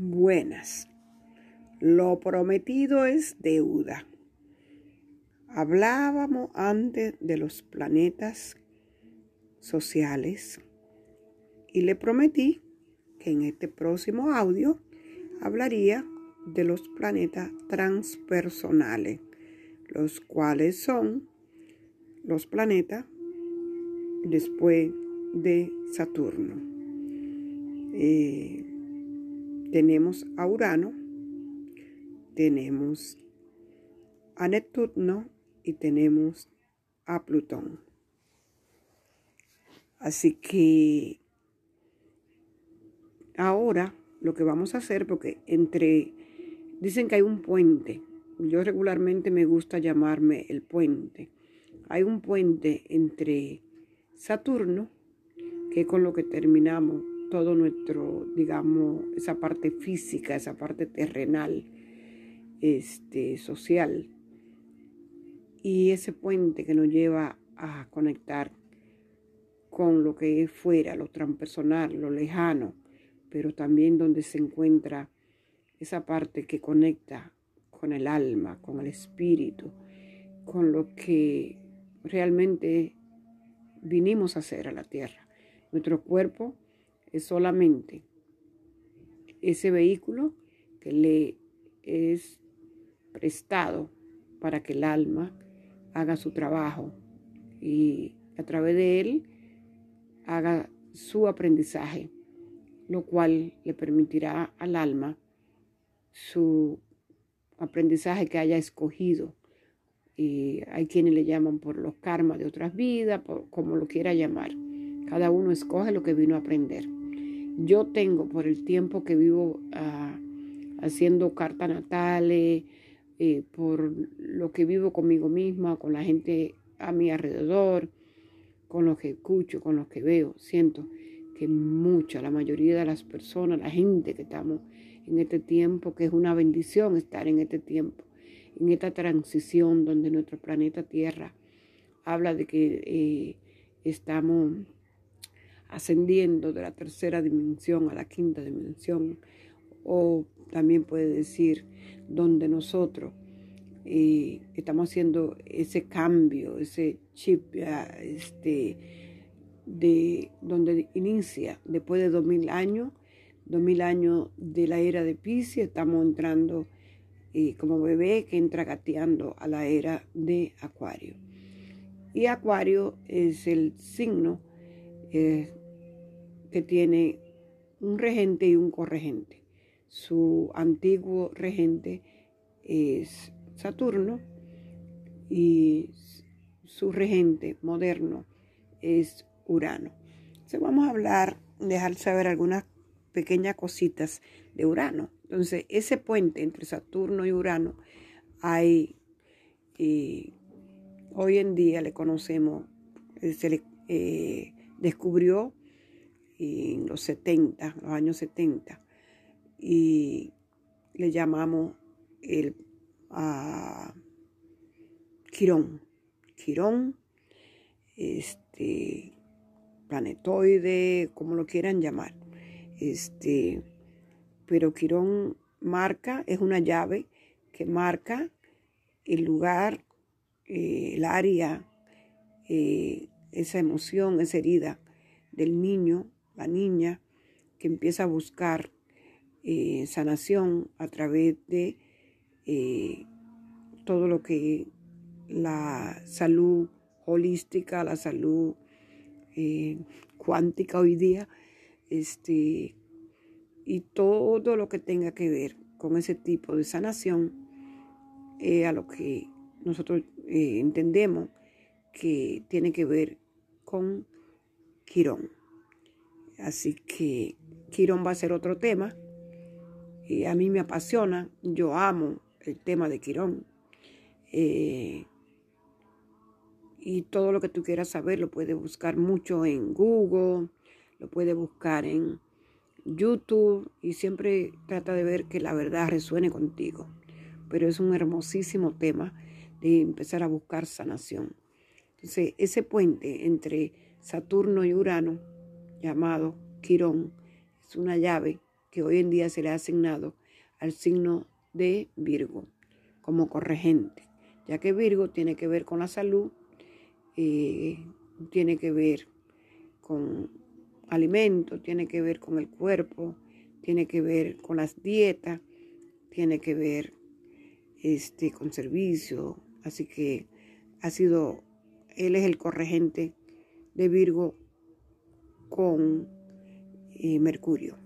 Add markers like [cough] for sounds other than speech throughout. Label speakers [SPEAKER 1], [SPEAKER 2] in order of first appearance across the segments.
[SPEAKER 1] Buenas. Lo prometido es deuda. Hablábamos antes de los planetas sociales y le prometí que en este próximo audio hablaría de los planetas transpersonales, los cuales son los planetas después de Saturno. Eh, tenemos a Urano, tenemos a Neptuno y tenemos a Plutón. Así que ahora lo que vamos a hacer, porque entre, dicen que hay un puente, yo regularmente me gusta llamarme el puente. Hay un puente entre Saturno, que es con lo que terminamos todo nuestro, digamos, esa parte física, esa parte terrenal, este, social. Y ese puente que nos lleva a conectar con lo que es fuera, lo transpersonal, lo lejano, pero también donde se encuentra esa parte que conecta con el alma, con el espíritu, con lo que realmente vinimos a hacer a la tierra. Nuestro cuerpo es solamente ese vehículo que le es prestado para que el alma haga su trabajo y a través de él haga su aprendizaje, lo cual le permitirá al alma su aprendizaje que haya escogido. Y hay quienes le llaman por los karmas de otras vidas, como lo quiera llamar. Cada uno escoge lo que vino a aprender. Yo tengo por el tiempo que vivo ah, haciendo cartas natales, eh, por lo que vivo conmigo misma, con la gente a mi alrededor, con los que escucho, con los que veo, siento que mucha, la mayoría de las personas, la gente que estamos en este tiempo, que es una bendición estar en este tiempo, en esta transición donde nuestro planeta Tierra habla de que eh, estamos ascendiendo de la tercera dimensión a la quinta dimensión, o también puede decir donde nosotros eh, estamos haciendo ese cambio, ese chip, este, de donde inicia después de dos mil años, dos mil años de la era de Pisces, estamos entrando eh, como bebé que entra gateando a la era de Acuario. Y Acuario es el signo eh, que tiene un regente y un corregente. Su antiguo regente es Saturno y su regente moderno es Urano. Entonces vamos a hablar, dejar saber algunas pequeñas cositas de Urano. Entonces ese puente entre Saturno y Urano hay, eh, hoy en día le conocemos, se le eh, descubrió en los 70, los años 70, y le llamamos el Quirón. Quirón, este, planetoide, como lo quieran llamar. Este, pero Quirón marca, es una llave que marca el lugar, eh, el área, eh, esa emoción, esa herida del niño la niña que empieza a buscar eh, sanación a través de eh, todo lo que la salud holística, la salud eh, cuántica hoy día, este, y todo lo que tenga que ver con ese tipo de sanación, a lo que nosotros entendemos que tiene que ver con Quirón. Así que Quirón va a ser otro tema. Y a mí me apasiona, yo amo el tema de Quirón. Eh, y todo lo que tú quieras saber lo puedes buscar mucho en Google, lo puedes buscar en YouTube y siempre trata de ver que la verdad resuene contigo. Pero es un hermosísimo tema de empezar a buscar sanación. Entonces, ese puente entre Saturno y Urano llamado Quirón. Es una llave que hoy en día se le ha asignado al signo de Virgo como corregente, ya que Virgo tiene que ver con la salud, eh, tiene que ver con alimentos, tiene que ver con el cuerpo, tiene que ver con las dietas, tiene que ver este, con servicio. Así que ha sido, él es el corregente de Virgo con eh, Mercurio.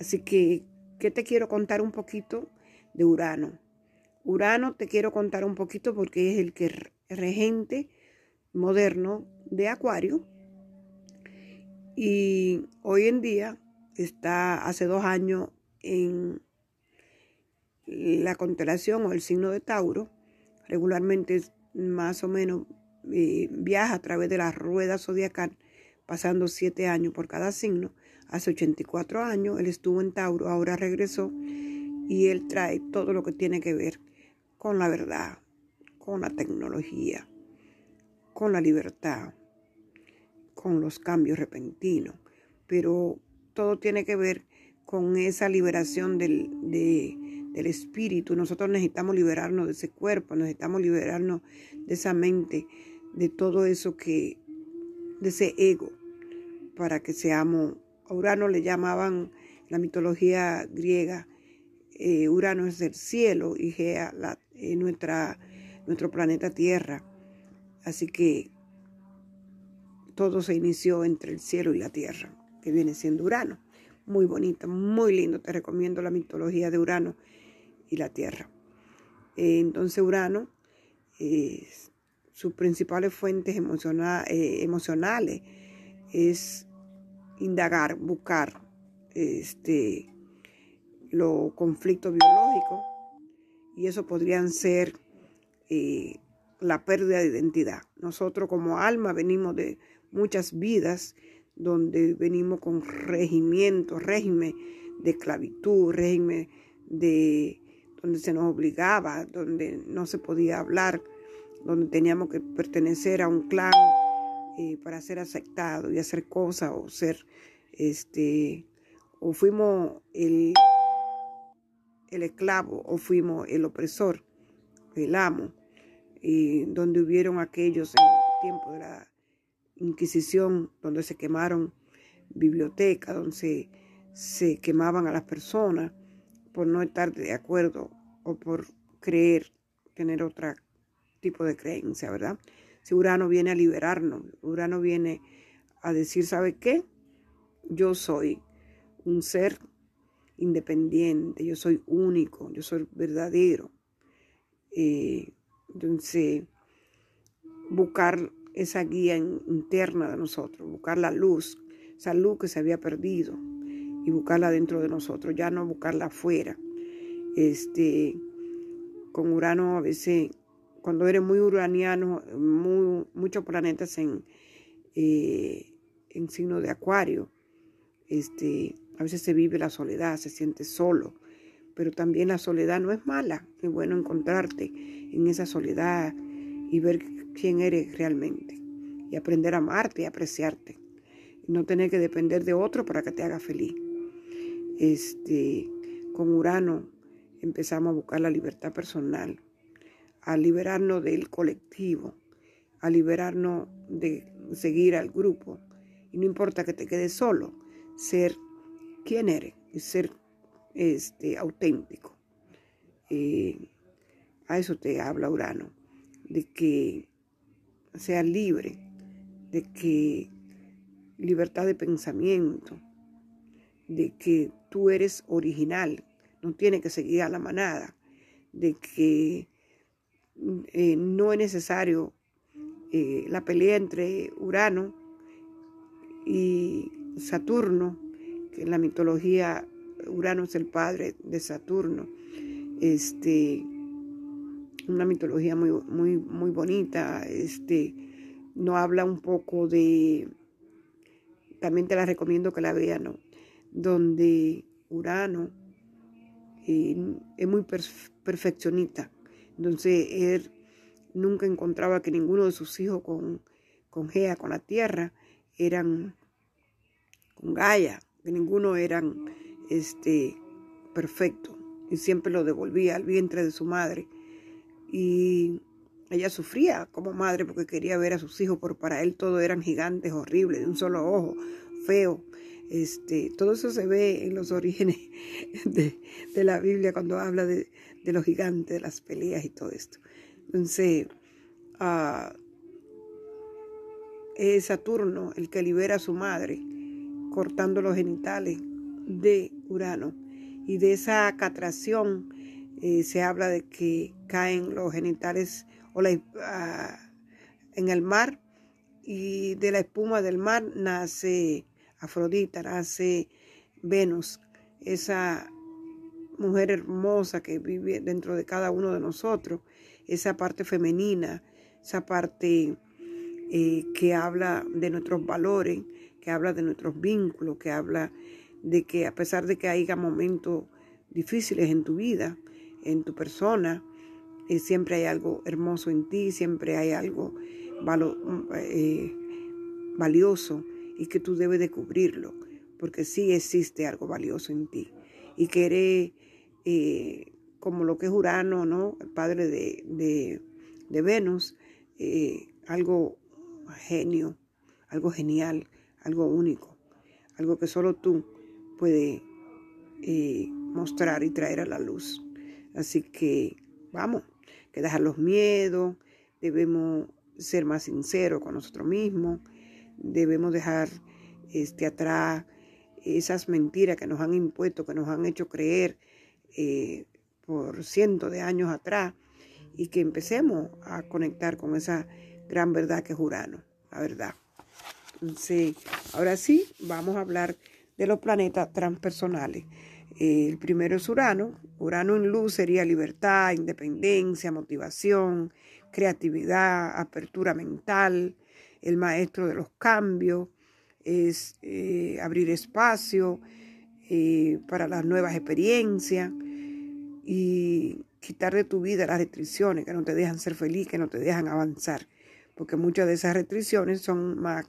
[SPEAKER 1] Así que, ¿qué te quiero contar un poquito de Urano? Urano te quiero contar un poquito porque es el que regente moderno de Acuario. Y hoy en día está hace dos años en la constelación o el signo de Tauro. Regularmente más o menos eh, viaja a través de la rueda zodiacal, pasando siete años por cada signo. Hace 84 años él estuvo en Tauro, ahora regresó y él trae todo lo que tiene que ver con la verdad, con la tecnología, con la libertad, con los cambios repentinos, pero todo tiene que ver con esa liberación del, del espíritu. Nosotros necesitamos liberarnos de ese cuerpo, necesitamos liberarnos de esa mente, de todo eso que, de ese ego, para que seamos, a Urano le llamaban la mitología griega, eh, Urano es el cielo y Gea la, eh, nuestra, nuestro planeta Tierra. Así que todo se inició entre el cielo y la tierra, que viene siendo Urano. Muy bonita, muy lindo. Te recomiendo la mitología de Urano y la tierra. Eh, entonces Urano, sus principales fuentes eh, emocionales es indagar, buscar este, los conflictos biológicos y eso podrían ser eh, la pérdida de identidad. Nosotros como alma venimos de muchas vidas donde venimos con regimiento, régimen de esclavitud, régimen de donde se nos obligaba, donde no se podía hablar, donde teníamos que pertenecer a un clan eh, para ser aceptado y hacer cosas o ser, este, o fuimos el, el esclavo o fuimos el opresor, el amo, y donde hubieron aquellos en el tiempo de la Inquisición, donde se quemaron bibliotecas, donde se, quemaban a las personas por no estar de acuerdo o por creer, tener otro tipo de creencia, ¿verdad? Si Urano viene a liberarnos, Urano viene a decir, ¿sabe qué? Yo soy un ser independiente, yo soy único, yo soy verdadero. Eh, entonces, buscar esa guía interna de nosotros, buscar la luz, esa luz que se había perdido y buscarla dentro de nosotros, ya no buscarla afuera. Este, con Urano a veces, cuando eres muy uraniano, muchos planetas en, eh, en signo de acuario, este, a veces se vive la soledad, se siente solo, pero también la soledad no es mala, es bueno encontrarte en esa soledad y ver quién eres realmente y aprender a amarte y apreciarte y no tener que depender de otro para que te haga feliz. Este, con Urano empezamos a buscar la libertad personal, a liberarnos del colectivo, a liberarnos de seguir al grupo. Y no importa que te quedes solo, ser quien eres ser este, auténtico. Eh, a eso te habla Urano, de que sea libre, de que libertad de pensamiento, de que tú eres original, no tienes que seguir a la manada, de que eh, no es necesario eh, la pelea entre Urano y Saturno, que en la mitología Urano es el padre de Saturno. Este, una mitología muy, muy, muy bonita. Este, no habla un poco de, también te la recomiendo que la vean, donde Urano eh, es muy perfeccionista. Entonces él nunca encontraba que ninguno de sus hijos con, con Gea, con la tierra, eran con Gaia, que ninguno eran este, perfecto y siempre lo devolvía al vientre de su madre. Y ella sufría como madre porque quería ver a sus hijos, pero para él todo eran gigantes horribles, de un solo ojo, feo. Este, todo eso se ve en los [laughs] orígenes de, la Biblia cuando habla de, los gigantes, de las peleas y todo esto. Entonces, uh, es Saturno el que libera a su madre, cortando los genitales de Urano. Y de esa catración eh, se habla de que caen los genitales o ah, en el mar y de la espuma del mar nace Afrodita, nace Venus, esa mujer hermosa que vive dentro de cada uno de nosotros, esa parte femenina, esa parte eh, que habla de nuestros valores, que habla de nuestros vínculos, que habla de que a pesar de que haya momentos difíciles en tu vida, en tu persona, eh, siempre hay algo hermoso en ti, siempre hay algo eh, valioso y que tú debes descubrirlo, porque sí existe algo valioso en ti y que eres eh, como lo que es Urano, ¿no? El padre de, de Venus, algo genio, algo genial, algo único, algo que solo tú puedes mostrar y traer a la luz. Así que vamos, que dejar los miedos, debemos ser más sinceros con nosotros mismos, debemos dejar este, atrás esas mentiras que nos han impuesto, que nos han hecho creer eh, por cientos de años atrás y que empecemos a conectar con esa gran verdad que es Urano, la verdad. Entonces, ahora sí, vamos a hablar de los planetas transpersonales. El primero es Urano. Urano en luz sería libertad, independencia, motivación, creatividad, apertura mental, el maestro de los cambios, es eh, abrir espacio eh, para las nuevas experiencias y quitar de tu vida las restricciones que no te dejan ser feliz, que no te dejan avanzar, porque muchas de esas restricciones son más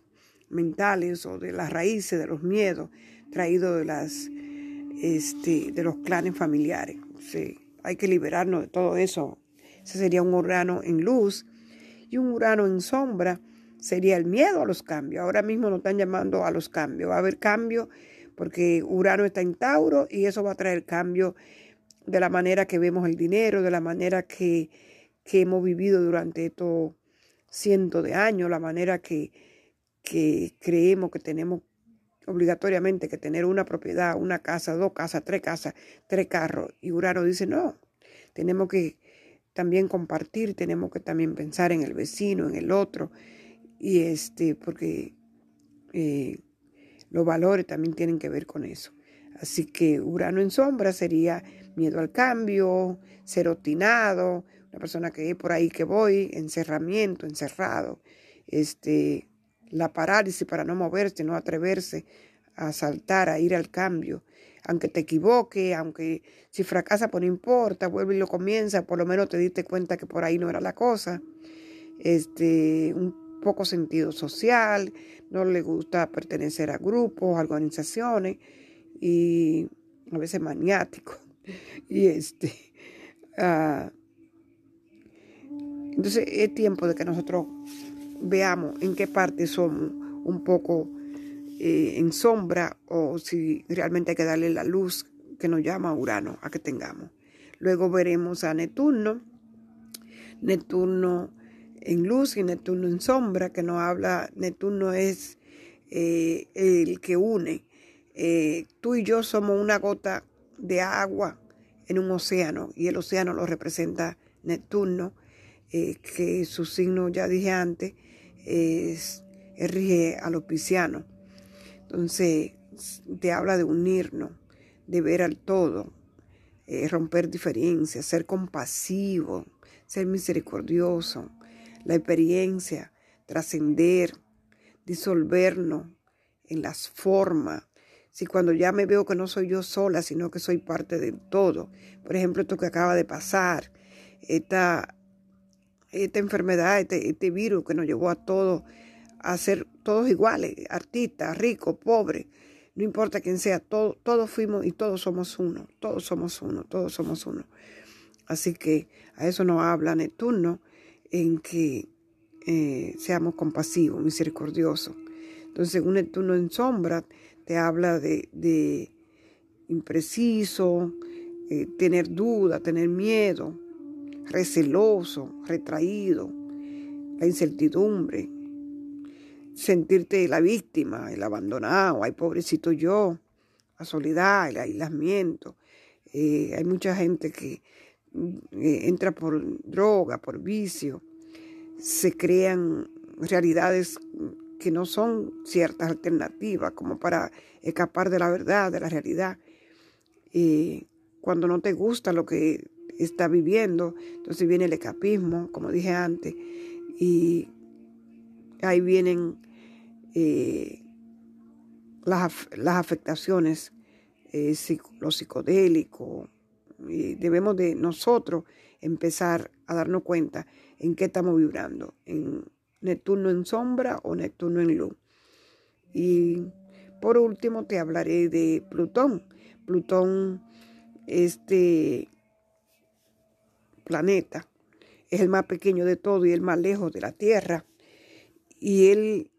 [SPEAKER 1] mentales o de las raíces de los miedos traídos de las este, de los clanes familiares. hay que liberarnos de todo eso. Ese sería un Urano en luz. Y un Urano en sombra sería el miedo a los cambios. Ahora mismo nos están llamando a los cambios. Va a haber cambio porque Urano está en Tauro y eso va a traer cambio de la manera que vemos el dinero, de la manera que, que hemos vivido durante estos cientos de años, la manera que, que creemos que tenemos obligatoriamente que tener una propiedad, una casa, dos casas, tres casas, tres carros. Y Urano dice, no, tenemos que también compartir, tenemos que también pensar en el vecino, en el otro, y este, porque eh, los valores también tienen que ver con eso. Así que Urano en sombra sería miedo al cambio, ser obstinado, una persona que es por ahí que voy, encerramiento, encerrado, este, la parálisis para no moverse, no atreverse a saltar, a ir al cambio. Aunque te equivoque, aunque si fracasa, pues no importa, vuelve y lo comienza, por lo menos te diste cuenta que por ahí no era la cosa. Este, un poco sentido social, no le gusta pertenecer a grupos, organizaciones y a veces maniático. [laughs] Y este, ah, entonces es tiempo de que nosotros veamos en qué parte somos un poco eh, en sombra o si realmente hay que darle la luz que nos llama Urano a que tengamos. Luego veremos a Neptuno, Neptuno en luz y Neptuno en sombra, que nos habla, Neptuno es eh, el que une. Eh, tú y yo somos una gota de agua en un océano y el océano lo representa Neptuno, que su signo, ya dije antes, es, rige a los piscianos. Entonces, te habla de unirnos, de ver al todo, eh, romper diferencias, ser compasivo, ser misericordioso, la experiencia, trascender, disolvernos en las formas. Si cuando ya me veo que no soy yo sola, sino que soy parte del todo. Por ejemplo, esto que acaba de pasar, esta esta enfermedad, este, este, virus que nos llevó a todos a ser todos iguales, artistas, ricos, pobres, no importa quién sea, todo, todos fuimos y todos somos uno, todos somos uno, todos somos uno. Así que a eso nos habla Neptuno, en que eh, seamos compasivos, misericordiosos. Entonces, un Neptuno en sombra te habla de, impreciso, eh, tener duda, tener miedo, receloso, retraído, la incertidumbre, sentirte la víctima, el abandonado, ay pobrecito yo, la soledad, el aislamiento. Eh, hay mucha gente que eh, entra por droga, por vicio, se crean realidades que no son ciertas alternativas como para escapar de la verdad, de la realidad. Eh, cuando no te gusta lo que está viviendo, entonces viene el escapismo, como dije antes, y ahí vienen eh, las, afectaciones, eh, lo psicodélico, y debemos de nosotros empezar a darnos cuenta en qué estamos vibrando, Neptuno en sombra o Neptuno en luz. Y por último te hablaré de Plutón. Plutón, este planeta, es el más pequeño de todo y el más lejos de la Tierra. Y él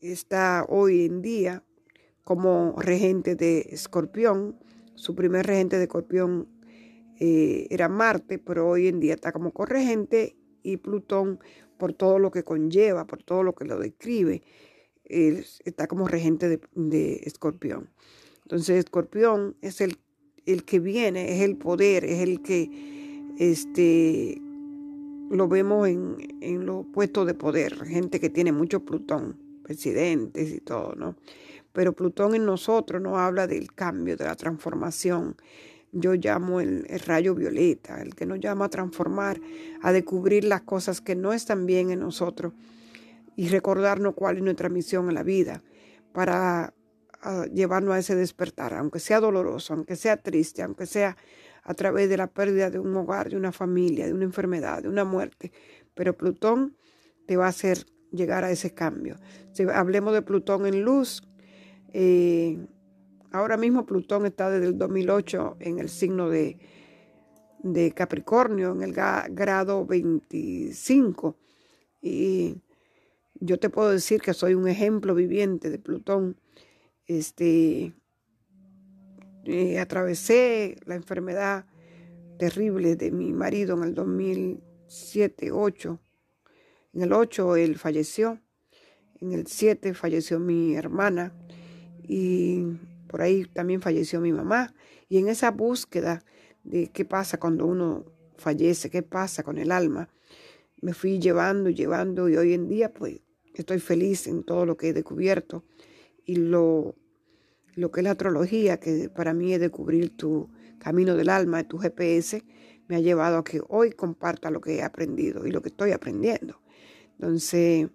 [SPEAKER 1] está hoy en día como regente de Escorpión. Su primer regente de Escorpión eh, era Marte, pero hoy en día está como corregente y Plutón por todo lo que conlleva, por todo lo que lo describe, él está como regente de, Escorpión. Entonces Escorpión es el, el, que viene, es el poder, es el que este, lo vemos en, en los puestos de poder, gente que tiene mucho Plutón, presidentes y todo, ¿no? Pero Plutón en nosotros nos habla del cambio, de la transformación, yo llamo el, rayo violeta, el que nos llama a transformar, a descubrir las cosas que no están bien en nosotros y recordarnos cuál es nuestra misión en la vida para llevarnos a ese despertar, aunque sea doloroso, aunque sea triste, aunque sea a través de la pérdida de un hogar, de una familia, de una enfermedad, de una muerte. Pero Plutón te va a hacer llegar a ese cambio. Si hablemos de Plutón en luz, eh, Ahora mismo Plutón está desde el 2008 en el signo de, de Capricornio, en el grado 25. Y yo te puedo decir que soy un ejemplo viviente de Plutón. Este, eh, atravesé la enfermedad terrible de mi marido en el 2007, 8. En el 8 él falleció. En el 7 falleció mi hermana. Y por ahí también falleció mi mamá. Y en esa búsqueda de qué pasa cuando uno fallece, qué pasa con el alma, me fui llevando y llevando y hoy en día pues estoy feliz en todo lo que he descubierto y lo, lo que es la astrología, que para mí es descubrir tu camino del alma, tu GPS, me ha llevado a que hoy comparta lo que he aprendido y lo que estoy aprendiendo. Entonces,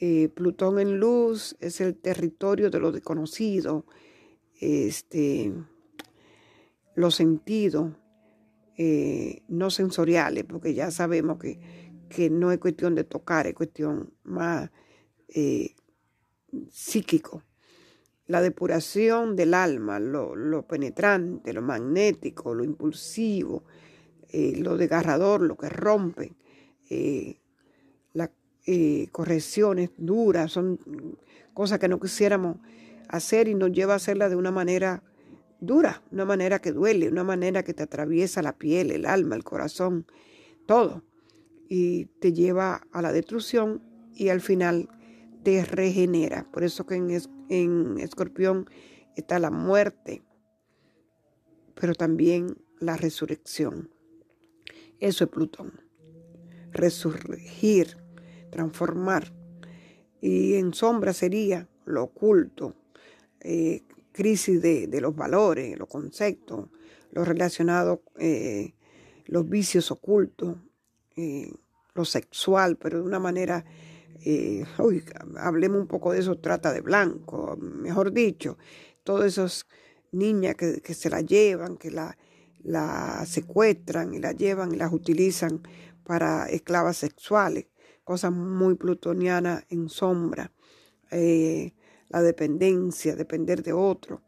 [SPEAKER 1] eh, Plutón en luz es el territorio de lo desconocido, este, los sentidos eh, no sensoriales, porque ya sabemos que, que, no es cuestión de tocar, es cuestión más eh, psíquico. La depuración del alma, lo, penetrante, lo magnético, lo impulsivo, eh, lo desgarrador, lo que rompe, las correcciones duras, son cosas que no quisiéramos hacer y nos lleva a hacerla de una manera dura, una manera que duele, una manera que te atraviesa la piel, el alma, el corazón, todo. Y te lleva a la destrucción y al final te regenera. Por eso que en, en Escorpión está la muerte, pero también la resurrección. Eso es Plutón. Resurgir, transformar. Y en sombra sería lo oculto, eh, crisis de, los valores, los conceptos, lo relacionado, eh, los vicios ocultos, eh, lo sexual, pero de una manera, uy, hablemos un poco de eso, trata de blanco, mejor dicho, todas esas niñas que, se la llevan, que la, la secuestran y la llevan y las utilizan para esclavas sexuales, cosas muy plutonianas en sombra la dependencia, depender de otro.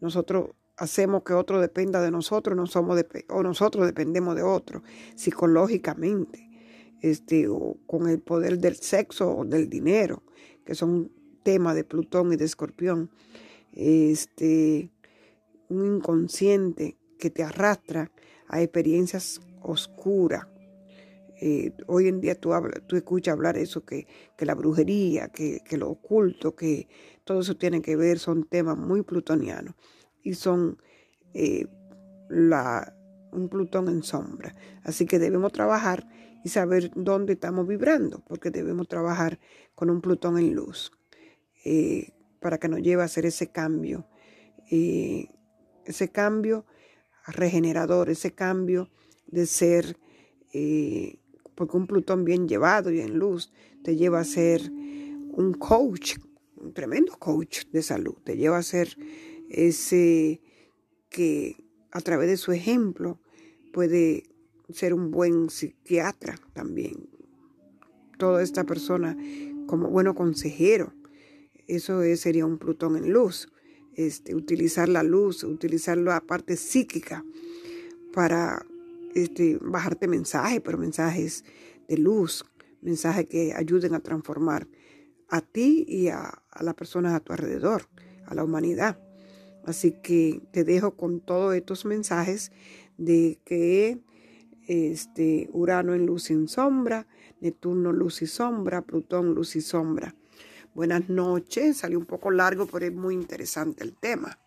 [SPEAKER 1] Nosotros hacemos que otro dependa de nosotros, no somos o nosotros dependemos de otro psicológicamente, este, o con el poder del sexo o del dinero, que son temas de Plutón y de Escorpión. Este, un inconsciente que te arrastra a experiencias oscuras. Eh, hoy en día tú, tú escuchas hablar eso, que, que la brujería, que, que, lo oculto, que todo eso tiene que ver, son temas muy plutonianos y son eh, la, un Plutón en sombra. Así que debemos trabajar y saber dónde estamos vibrando, porque debemos trabajar con un Plutón en luz eh, para que nos lleve a hacer ese cambio, ese cambio regenerador, ese cambio de ser, porque un Plutón bien llevado y en luz te lleva a ser un coach, un tremendo coach de salud, te lleva a ser ese que a través de su ejemplo puede ser un buen psiquiatra también. Toda esta persona como bueno consejero, eso sería un Plutón en luz. Este, utilizar la luz, utilizar la parte psíquica para este, bajarte mensajes, pero mensajes de luz, mensajes que ayuden a transformar a ti y a, las personas a tu alrededor, a la humanidad. Así que te dejo con todos estos mensajes de que este, Urano en luz y en sombra, Neptuno luz y sombra, Plutón luz y sombra. Buenas noches, salió un poco largo, pero es muy interesante el tema.